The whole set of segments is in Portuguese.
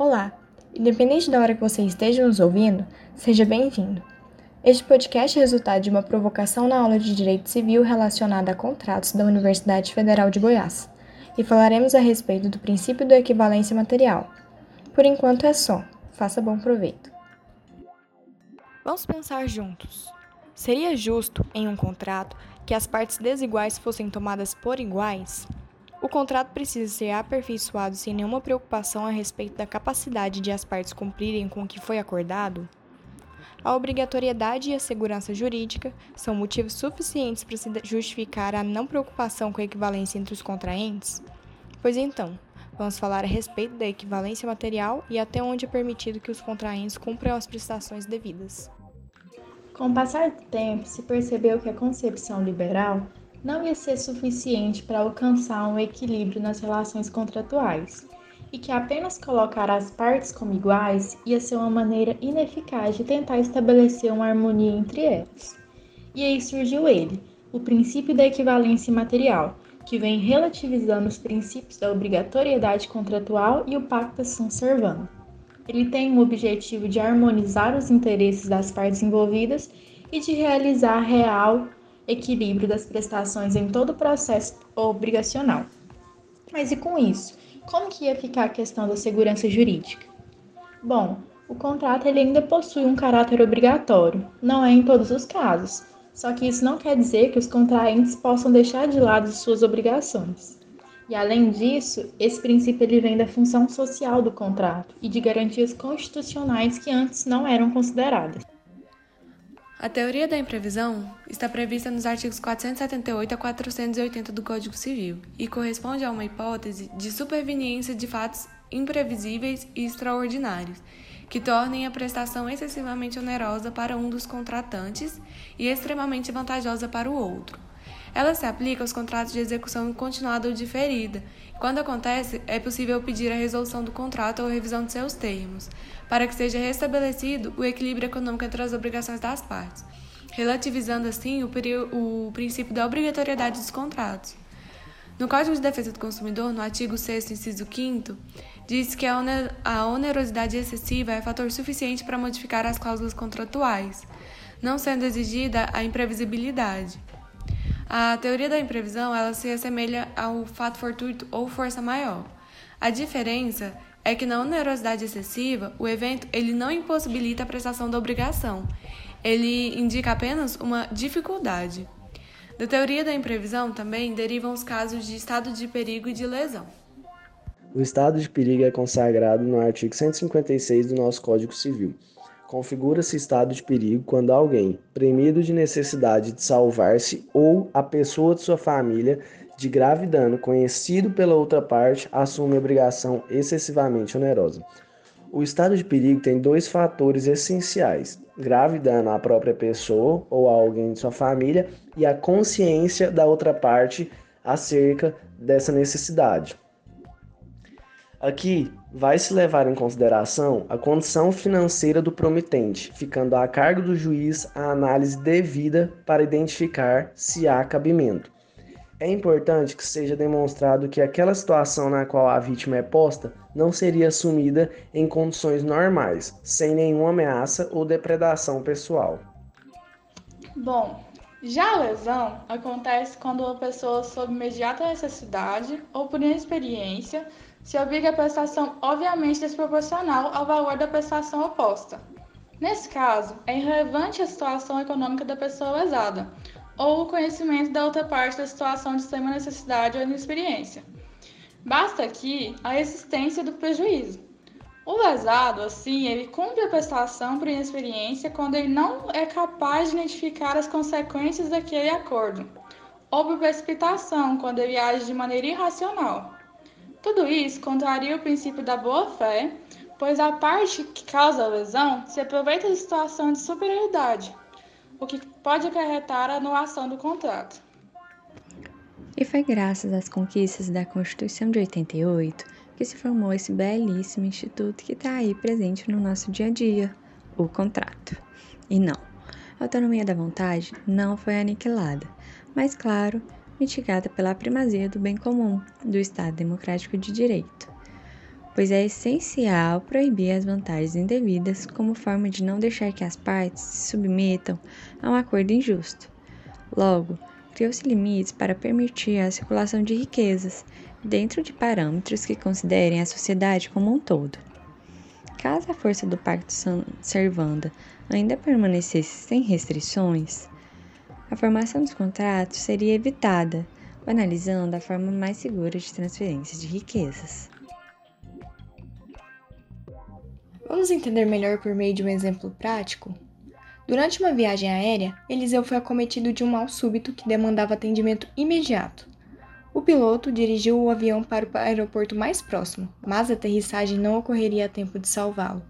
Olá! Independente da hora que você esteja nos ouvindo, seja bem-vindo. Este podcast é resultado de uma provocação na aula de Direito Civil relacionada a contratos da Universidade Federal de Goiás, e falaremos a respeito do princípio da equivalência material. Por enquanto é só. Faça bom proveito. Vamos pensar juntos. Seria justo, em um contrato, que as partes desiguais fossem tomadas por iguais? O contrato precisa ser aperfeiçoado sem nenhuma preocupação a respeito da capacidade de as partes cumprirem com o que foi acordado? A obrigatoriedade e a segurança jurídica são motivos suficientes para se justificar a não preocupação com a equivalência entre os contraentes? Pois então, vamos falar a respeito da equivalência material e até onde é permitido que os contraentes cumpram as prestações devidas. Com o passar do tempo, se percebeu que a concepção liberal não ia ser suficiente para alcançar um equilíbrio nas relações contratuais e que apenas colocar as partes como iguais ia ser uma maneira ineficaz de tentar estabelecer uma harmonia entre elas. E aí surgiu ele, o princípio da equivalência material, que vem relativizando os princípios da obrigatoriedade contratual e o pacta sunt servanda. Ele tem o objetivo de harmonizar os interesses das partes envolvidas e de realizar real equilíbrio das prestações em todo o processo obrigacional. Mas e com isso? Como que ia ficar a questão da segurança jurídica? Bom, o contrato ele ainda possui um caráter obrigatório, não é em todos os casos. Só que isso não quer dizer que os contraentes possam deixar de lado suas obrigações. E além disso, esse princípio ele vem da função social do contrato e de garantias constitucionais que antes não eram consideradas. A teoria da imprevisão está prevista nos artigos 478 a 480 do Código Civil e corresponde a uma hipótese de superveniência de fatos imprevisíveis e extraordinários, que tornem a prestação excessivamente onerosa para um dos contratantes e extremamente vantajosa para o outro. Ela se aplica aos contratos de execução continuada ou diferida. Quando acontece, é possível pedir a resolução do contrato ou revisão de seus termos, para que seja restabelecido o equilíbrio econômico entre as obrigações das partes, relativizando assim o, o princípio da obrigatoriedade dos contratos. No Código de Defesa do Consumidor, no artigo 6, inciso 5, diz que a onerosidade excessiva é fator suficiente para modificar as cláusulas contratuais, não sendo exigida a imprevisibilidade. A teoria da imprevisão ela se assemelha ao fato fortuito ou força maior. A diferença é que na onerosidade excessiva, o evento ele não impossibilita a prestação da obrigação. Ele indica apenas uma dificuldade. Da teoria da imprevisão também derivam os casos de estado de perigo e de lesão. O estado de perigo é consagrado no artigo 156 do nosso Código Civil. Configura-se estado de perigo quando alguém, premido de necessidade de salvar-se ou a pessoa de sua família de grave dano conhecido pela outra parte, assume obrigação excessivamente onerosa. O estado de perigo tem dois fatores essenciais: grave dano à própria pessoa ou a alguém de sua família e a consciência da outra parte acerca dessa necessidade. Aqui vai se levar em consideração a condição financeira do promitente, ficando a cargo do juiz a análise devida para identificar se há cabimento. É importante que seja demonstrado que aquela situação na qual a vítima é posta não seria assumida em condições normais, sem nenhuma ameaça ou depredação pessoal. Bom, já a lesão acontece quando uma pessoa, sob imediata necessidade ou por inexperiência, se obriga a prestação obviamente desproporcional ao valor da prestação oposta. Nesse caso, é irrelevante a situação econômica da pessoa lesada ou o conhecimento da outra parte da situação de extrema necessidade ou inexperiência. Basta aqui a existência do prejuízo. O lesado, assim, ele cumpre a prestação por inexperiência quando ele não é capaz de identificar as consequências daquele acordo, ou por precipitação, quando ele age de maneira irracional. Tudo isso contraria o princípio da boa-fé, pois a parte que causa a lesão se aproveita da situação de superioridade, o que pode acarretar a anulação do contrato. E foi graças às conquistas da Constituição de 88 que se formou esse belíssimo instituto que está aí presente no nosso dia a dia, o contrato. E não, a autonomia da vontade não foi aniquilada, mas, claro, mitigada pela primazia do bem comum do Estado Democrático de Direito. pois é essencial proibir as vantagens indevidas como forma de não deixar que as partes se submetam a um acordo injusto. Logo, criou-se limites para permitir a circulação de riquezas dentro de parâmetros que considerem a sociedade como um todo. Caso a força do Pacto Servanda ainda permanecesse sem restrições, a formação dos contratos seria evitada, banalizando a forma mais segura de transferência de riquezas. Vamos entender melhor por meio de um exemplo prático? Durante uma viagem aérea, Eliseu foi acometido de um mal súbito que demandava atendimento imediato. O piloto dirigiu o avião para o aeroporto mais próximo, mas a aterrissagem não ocorreria a tempo de salvá-lo.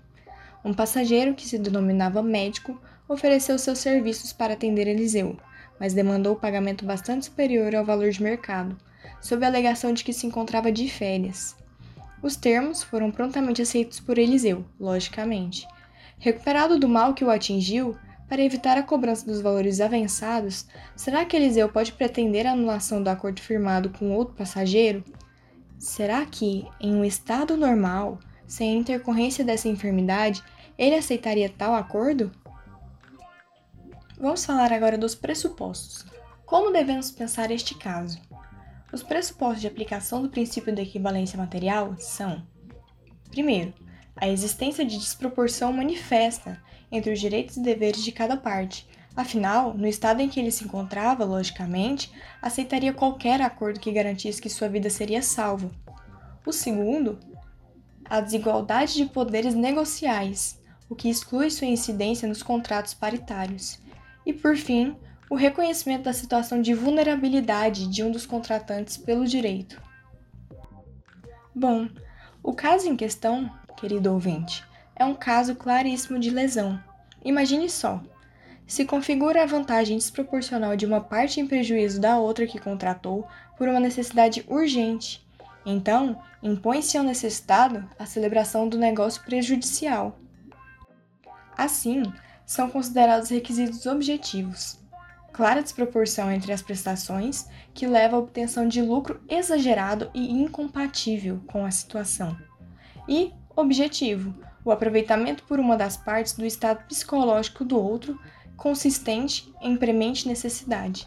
Um passageiro, que se denominava médico, ofereceu seus serviços para atender Eliseu, mas demandou pagamento bastante superior ao valor de mercado, sob a alegação de que se encontrava de férias. Os termos foram prontamente aceitos por Eliseu, logicamente. Recuperado do mal que o atingiu, para evitar a cobrança dos valores avançados, será que Eliseu pode pretender a anulação do acordo firmado com outro passageiro? Será que, em um estado normal, sem a intercorrência dessa enfermidade, ele aceitaria tal acordo? Vamos falar agora dos pressupostos. Como devemos pensar este caso? Os pressupostos de aplicação do princípio da equivalência material são: primeiro, a existência de desproporção manifesta entre os direitos e deveres de cada parte. Afinal, no estado em que ele se encontrava, logicamente, aceitaria qualquer acordo que garantisse que sua vida seria salva. O segundo, a desigualdade de poderes negociais, o que exclui sua incidência nos contratos paritários. E, por fim, o reconhecimento da situação de vulnerabilidade de um dos contratantes pelo direito. Bom, o caso em questão, querido ouvinte, é um caso claríssimo de lesão. Imagine só. Se configura a vantagem desproporcional de uma parte em prejuízo da outra que contratou por uma necessidade urgente. Então, impõe-se ao necessitado a celebração do negócio prejudicial. Assim, são considerados requisitos objetivos. Clara desproporção entre as prestações, que leva à obtenção de lucro exagerado e incompatível com a situação. E objetivo, o aproveitamento por uma das partes do estado psicológico do outro, consistente em premente necessidade.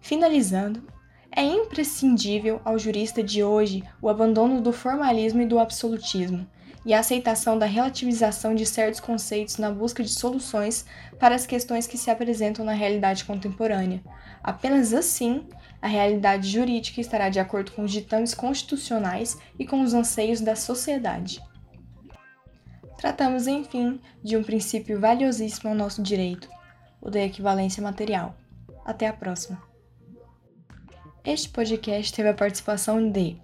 Finalizando, é imprescindível ao jurista de hoje o abandono do formalismo e do absolutismo e a aceitação da relativização de certos conceitos na busca de soluções para as questões que se apresentam na realidade contemporânea. Apenas assim, a realidade jurídica estará de acordo com os ditames constitucionais e com os anseios da sociedade. Tratamos, enfim, de um princípio valiosíssimo ao nosso direito, o da equivalência material. Até a próxima. Este podcast teve a participação de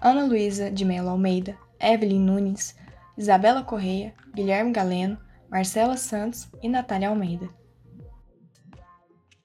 Ana Luísa de Melo Almeida, Evelyn Nunes, Isabela Correia, Guilherme Galeno, Marcela Santos e Natália Almeida.